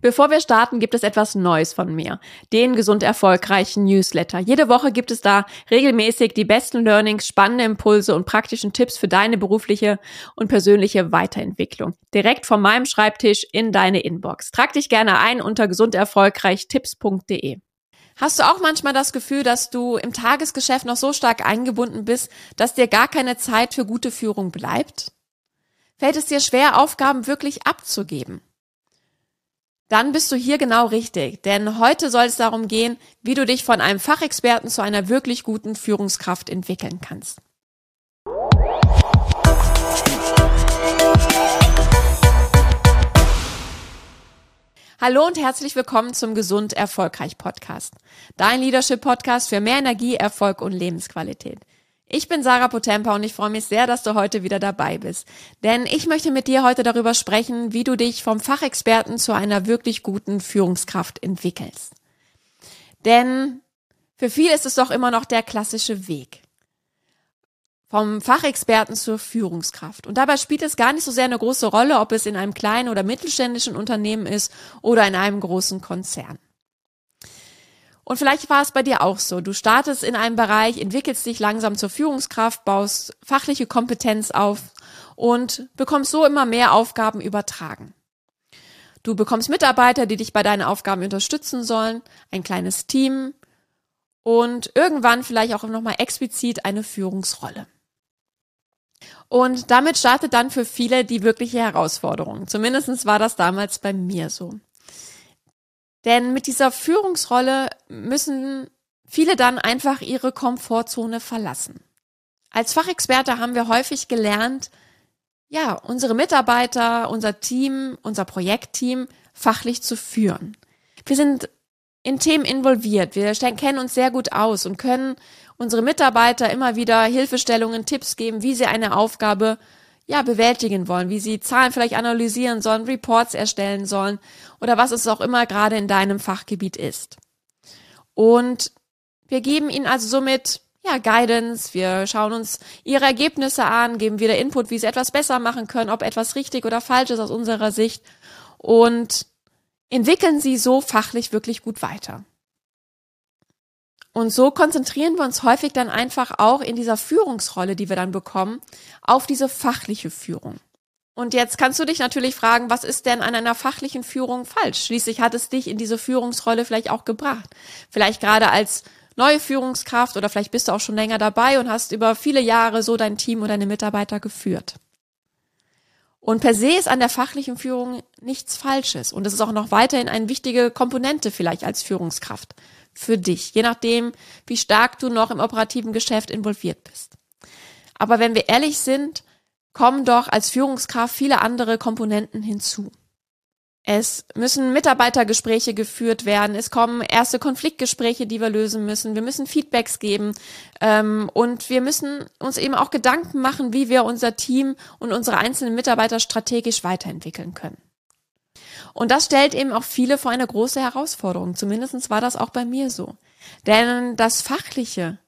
Bevor wir starten, gibt es etwas Neues von mir. Den gesund erfolgreichen Newsletter. Jede Woche gibt es da regelmäßig die besten Learnings, spannende Impulse und praktischen Tipps für deine berufliche und persönliche Weiterentwicklung. Direkt von meinem Schreibtisch in deine Inbox. Trag dich gerne ein unter gesunderfolgreichtipps.de. Hast du auch manchmal das Gefühl, dass du im Tagesgeschäft noch so stark eingebunden bist, dass dir gar keine Zeit für gute Führung bleibt? Fällt es dir schwer, Aufgaben wirklich abzugeben? Dann bist du hier genau richtig. Denn heute soll es darum gehen, wie du dich von einem Fachexperten zu einer wirklich guten Führungskraft entwickeln kannst. Hallo und herzlich willkommen zum Gesund Erfolgreich Podcast. Dein Leadership Podcast für mehr Energie, Erfolg und Lebensqualität. Ich bin Sarah Potempa und ich freue mich sehr, dass du heute wieder dabei bist. Denn ich möchte mit dir heute darüber sprechen, wie du dich vom Fachexperten zu einer wirklich guten Führungskraft entwickelst. Denn für viele ist es doch immer noch der klassische Weg. Vom Fachexperten zur Führungskraft. Und dabei spielt es gar nicht so sehr eine große Rolle, ob es in einem kleinen oder mittelständischen Unternehmen ist oder in einem großen Konzern. Und vielleicht war es bei dir auch so. Du startest in einem Bereich, entwickelst dich langsam zur Führungskraft, baust fachliche Kompetenz auf und bekommst so immer mehr Aufgaben übertragen. Du bekommst Mitarbeiter, die dich bei deinen Aufgaben unterstützen sollen, ein kleines Team und irgendwann vielleicht auch nochmal explizit eine Führungsrolle. Und damit startet dann für viele die wirkliche Herausforderung. Zumindest war das damals bei mir so. Denn mit dieser Führungsrolle müssen viele dann einfach ihre Komfortzone verlassen. Als Fachexperte haben wir häufig gelernt, ja, unsere Mitarbeiter, unser Team, unser Projektteam fachlich zu führen. Wir sind in Themen involviert. Wir kennen uns sehr gut aus und können unsere Mitarbeiter immer wieder Hilfestellungen, Tipps geben, wie sie eine Aufgabe ja, bewältigen wollen, wie sie Zahlen vielleicht analysieren sollen, Reports erstellen sollen oder was es auch immer gerade in deinem Fachgebiet ist. Und wir geben ihnen also somit ja, Guidance, wir schauen uns ihre Ergebnisse an, geben wieder Input, wie sie etwas besser machen können, ob etwas richtig oder falsch ist aus unserer Sicht und entwickeln sie so fachlich wirklich gut weiter. Und so konzentrieren wir uns häufig dann einfach auch in dieser Führungsrolle, die wir dann bekommen, auf diese fachliche Führung. Und jetzt kannst du dich natürlich fragen, was ist denn an einer fachlichen Führung falsch? Schließlich hat es dich in diese Führungsrolle vielleicht auch gebracht. Vielleicht gerade als neue Führungskraft oder vielleicht bist du auch schon länger dabei und hast über viele Jahre so dein Team oder deine Mitarbeiter geführt. Und per se ist an der fachlichen Führung nichts Falsches. Und es ist auch noch weiterhin eine wichtige Komponente vielleicht als Führungskraft für dich, je nachdem, wie stark du noch im operativen Geschäft involviert bist. Aber wenn wir ehrlich sind, kommen doch als Führungskraft viele andere Komponenten hinzu. Es müssen Mitarbeitergespräche geführt werden. Es kommen erste Konfliktgespräche, die wir lösen müssen. Wir müssen Feedbacks geben. Ähm, und wir müssen uns eben auch Gedanken machen, wie wir unser Team und unsere einzelnen Mitarbeiter strategisch weiterentwickeln können. Und das stellt eben auch viele vor eine große Herausforderung. Zumindest war das auch bei mir so. Denn das Fachliche,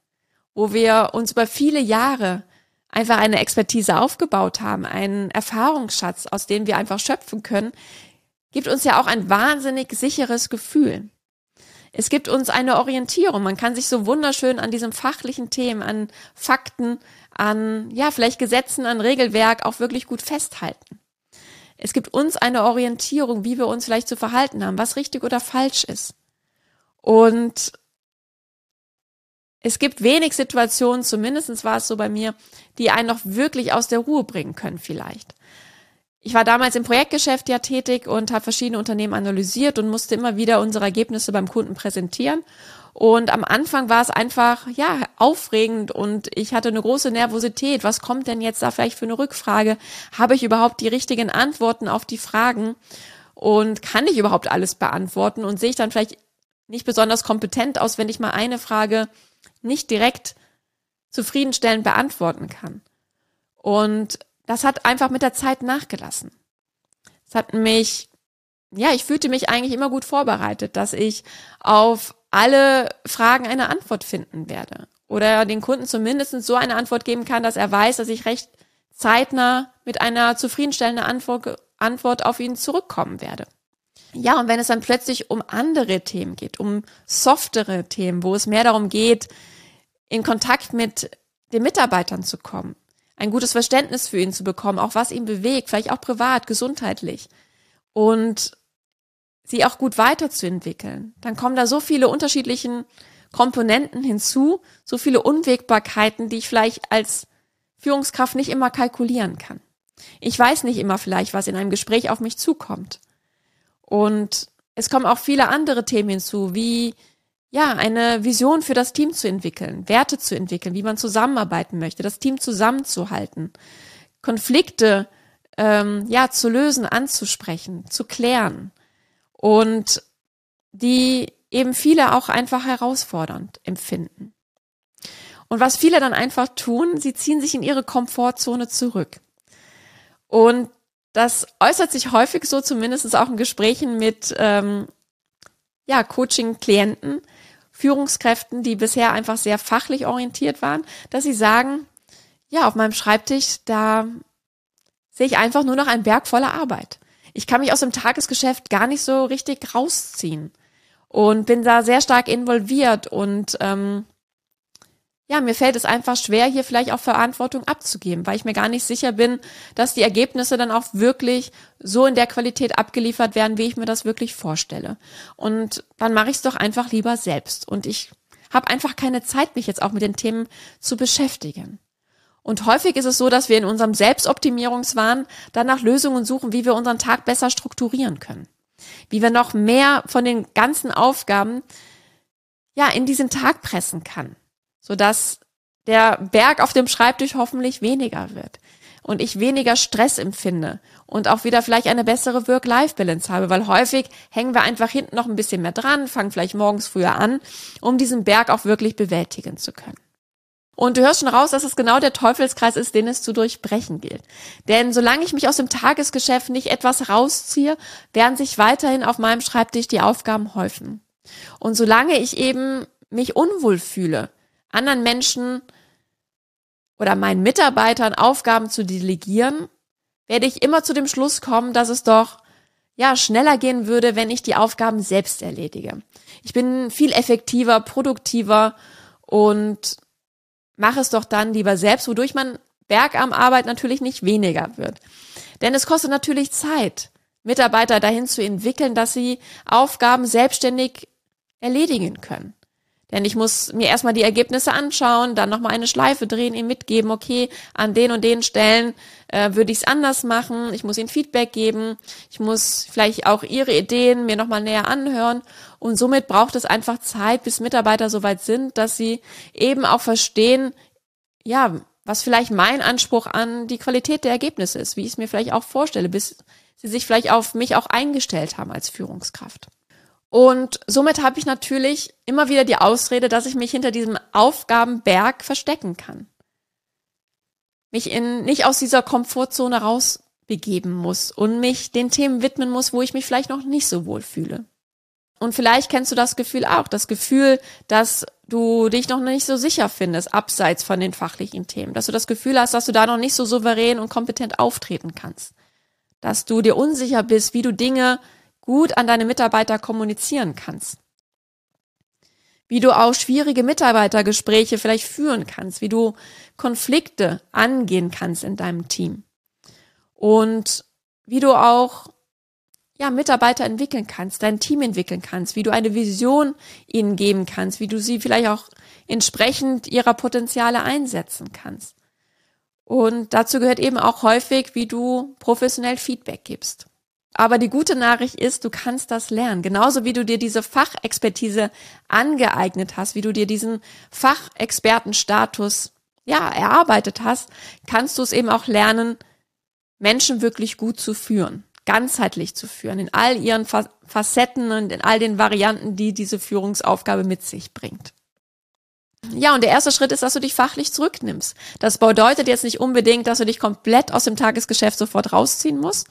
wo wir uns über viele Jahre einfach eine Expertise aufgebaut haben, einen Erfahrungsschatz, aus dem wir einfach schöpfen können, gibt uns ja auch ein wahnsinnig sicheres Gefühl. Es gibt uns eine Orientierung. Man kann sich so wunderschön an diesem fachlichen Themen, an Fakten, an, ja, vielleicht Gesetzen, an Regelwerk auch wirklich gut festhalten. Es gibt uns eine Orientierung, wie wir uns vielleicht zu verhalten haben, was richtig oder falsch ist. Und es gibt wenig Situationen, zumindest war es so bei mir, die einen noch wirklich aus der Ruhe bringen können vielleicht. Ich war damals im Projektgeschäft ja tätig und habe verschiedene Unternehmen analysiert und musste immer wieder unsere Ergebnisse beim Kunden präsentieren. Und am Anfang war es einfach, ja, aufregend und ich hatte eine große Nervosität. Was kommt denn jetzt da vielleicht für eine Rückfrage? Habe ich überhaupt die richtigen Antworten auf die Fragen? Und kann ich überhaupt alles beantworten? Und sehe ich dann vielleicht nicht besonders kompetent aus, wenn ich mal eine Frage nicht direkt zufriedenstellend beantworten kann? Und das hat einfach mit der Zeit nachgelassen. Es hat mich, ja, ich fühlte mich eigentlich immer gut vorbereitet, dass ich auf alle Fragen eine Antwort finden werde. Oder den Kunden zumindest so eine Antwort geben kann, dass er weiß, dass ich recht zeitnah mit einer zufriedenstellenden Antwort, Antwort auf ihn zurückkommen werde. Ja, und wenn es dann plötzlich um andere Themen geht, um softere Themen, wo es mehr darum geht, in Kontakt mit den Mitarbeitern zu kommen, ein gutes Verständnis für ihn zu bekommen, auch was ihn bewegt, vielleicht auch privat, gesundheitlich und sie auch gut weiterzuentwickeln, dann kommen da so viele unterschiedlichen Komponenten hinzu, so viele Unwägbarkeiten, die ich vielleicht als Führungskraft nicht immer kalkulieren kann. Ich weiß nicht immer vielleicht, was in einem Gespräch auf mich zukommt. Und es kommen auch viele andere Themen hinzu, wie ja, eine Vision für das Team zu entwickeln, Werte zu entwickeln, wie man zusammenarbeiten möchte, das Team zusammenzuhalten, Konflikte ähm, ja zu lösen, anzusprechen, zu klären und die eben viele auch einfach herausfordernd empfinden. Und was viele dann einfach tun, sie ziehen sich in ihre Komfortzone zurück. Und das äußert sich häufig so, zumindest auch in Gesprächen mit ähm, ja, Coaching-Klienten, Führungskräften, die bisher einfach sehr fachlich orientiert waren, dass sie sagen, ja, auf meinem Schreibtisch, da sehe ich einfach nur noch einen Berg voller Arbeit. Ich kann mich aus dem Tagesgeschäft gar nicht so richtig rausziehen und bin da sehr stark involviert und ähm, ja, mir fällt es einfach schwer, hier vielleicht auch Verantwortung abzugeben, weil ich mir gar nicht sicher bin, dass die Ergebnisse dann auch wirklich so in der Qualität abgeliefert werden, wie ich mir das wirklich vorstelle. Und dann mache ich es doch einfach lieber selbst. Und ich habe einfach keine Zeit, mich jetzt auch mit den Themen zu beschäftigen. Und häufig ist es so, dass wir in unserem Selbstoptimierungswahn dann nach Lösungen suchen, wie wir unseren Tag besser strukturieren können. Wie wir noch mehr von den ganzen Aufgaben ja in diesen Tag pressen kann sodass der Berg auf dem Schreibtisch hoffentlich weniger wird und ich weniger Stress empfinde und auch wieder vielleicht eine bessere Work-Life-Balance habe, weil häufig hängen wir einfach hinten noch ein bisschen mehr dran, fangen vielleicht morgens früher an, um diesen Berg auch wirklich bewältigen zu können. Und du hörst schon raus, dass es genau der Teufelskreis ist, den es zu durchbrechen gilt. Denn solange ich mich aus dem Tagesgeschäft nicht etwas rausziehe, werden sich weiterhin auf meinem Schreibtisch die Aufgaben häufen. Und solange ich eben mich unwohl fühle, anderen Menschen oder meinen Mitarbeitern Aufgaben zu delegieren, werde ich immer zu dem Schluss kommen, dass es doch ja schneller gehen würde, wenn ich die Aufgaben selbst erledige. Ich bin viel effektiver, produktiver und mache es doch dann lieber selbst, wodurch man Bergarmarbeit natürlich nicht weniger wird. Denn es kostet natürlich Zeit, Mitarbeiter dahin zu entwickeln, dass sie Aufgaben selbstständig erledigen können. Denn ich muss mir erstmal die Ergebnisse anschauen, dann nochmal eine Schleife drehen, ihm mitgeben, okay, an den und den Stellen äh, würde ich es anders machen. Ich muss ihnen Feedback geben. Ich muss vielleicht auch ihre Ideen mir nochmal näher anhören. Und somit braucht es einfach Zeit, bis Mitarbeiter soweit sind, dass sie eben auch verstehen, ja, was vielleicht mein Anspruch an die Qualität der Ergebnisse ist, wie ich es mir vielleicht auch vorstelle, bis sie sich vielleicht auf mich auch eingestellt haben als Führungskraft. Und somit habe ich natürlich immer wieder die Ausrede, dass ich mich hinter diesem Aufgabenberg verstecken kann. Mich in, nicht aus dieser Komfortzone rausbegeben muss und mich den Themen widmen muss, wo ich mich vielleicht noch nicht so wohl fühle. Und vielleicht kennst du das Gefühl auch, das Gefühl, dass du dich noch nicht so sicher findest, abseits von den fachlichen Themen, dass du das Gefühl hast, dass du da noch nicht so souverän und kompetent auftreten kannst, dass du dir unsicher bist, wie du Dinge gut an deine Mitarbeiter kommunizieren kannst. Wie du auch schwierige Mitarbeitergespräche vielleicht führen kannst, wie du Konflikte angehen kannst in deinem Team. Und wie du auch ja, Mitarbeiter entwickeln kannst, dein Team entwickeln kannst, wie du eine Vision ihnen geben kannst, wie du sie vielleicht auch entsprechend ihrer Potenziale einsetzen kannst. Und dazu gehört eben auch häufig, wie du professionell Feedback gibst. Aber die gute Nachricht ist, du kannst das lernen. Genauso wie du dir diese Fachexpertise angeeignet hast, wie du dir diesen Fachexpertenstatus ja erarbeitet hast, kannst du es eben auch lernen, Menschen wirklich gut zu führen, ganzheitlich zu führen, in all ihren Facetten und in all den Varianten, die diese Führungsaufgabe mit sich bringt. Ja, und der erste Schritt ist, dass du dich fachlich zurücknimmst. Das bedeutet jetzt nicht unbedingt, dass du dich komplett aus dem Tagesgeschäft sofort rausziehen musst,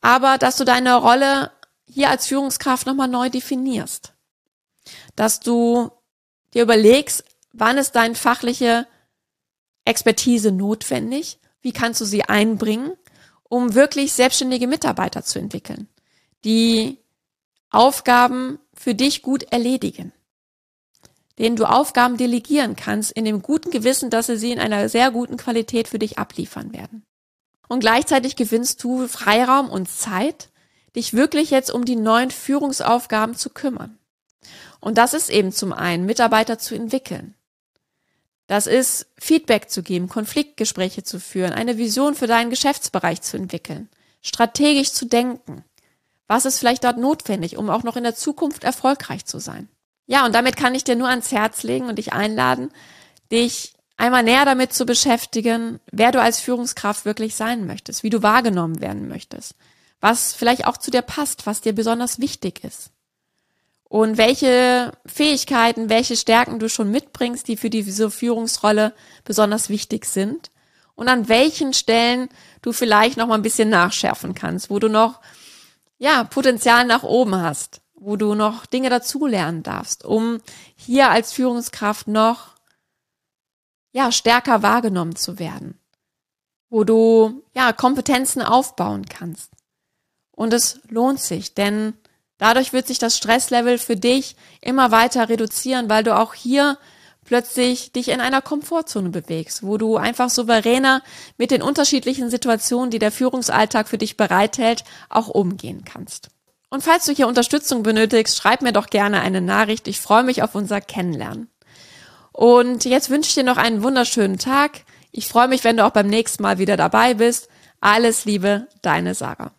aber dass du deine Rolle hier als Führungskraft nochmal neu definierst. Dass du dir überlegst, wann ist deine fachliche Expertise notwendig? Wie kannst du sie einbringen, um wirklich selbstständige Mitarbeiter zu entwickeln, die Aufgaben für dich gut erledigen. Denen du Aufgaben delegieren kannst, in dem guten Gewissen, dass sie sie in einer sehr guten Qualität für dich abliefern werden. Und gleichzeitig gewinnst du Freiraum und Zeit, dich wirklich jetzt um die neuen Führungsaufgaben zu kümmern. Und das ist eben zum einen, Mitarbeiter zu entwickeln. Das ist Feedback zu geben, Konfliktgespräche zu führen, eine Vision für deinen Geschäftsbereich zu entwickeln, strategisch zu denken. Was ist vielleicht dort notwendig, um auch noch in der Zukunft erfolgreich zu sein? Ja, und damit kann ich dir nur ans Herz legen und dich einladen, dich einmal näher damit zu beschäftigen, wer du als Führungskraft wirklich sein möchtest, wie du wahrgenommen werden möchtest, was vielleicht auch zu dir passt, was dir besonders wichtig ist. Und welche Fähigkeiten, welche Stärken du schon mitbringst, die für diese Führungsrolle besonders wichtig sind. Und an welchen Stellen du vielleicht noch mal ein bisschen nachschärfen kannst, wo du noch ja Potenzial nach oben hast, wo du noch Dinge dazulernen darfst, um hier als Führungskraft noch ja stärker wahrgenommen zu werden, wo du ja Kompetenzen aufbauen kannst. Und es lohnt sich, denn Dadurch wird sich das Stresslevel für dich immer weiter reduzieren, weil du auch hier plötzlich dich in einer Komfortzone bewegst, wo du einfach souveräner mit den unterschiedlichen Situationen, die der Führungsalltag für dich bereithält, auch umgehen kannst. Und falls du hier Unterstützung benötigst, schreib mir doch gerne eine Nachricht. Ich freue mich auf unser Kennenlernen. Und jetzt wünsche ich dir noch einen wunderschönen Tag. Ich freue mich, wenn du auch beim nächsten Mal wieder dabei bist. Alles Liebe, deine Sarah.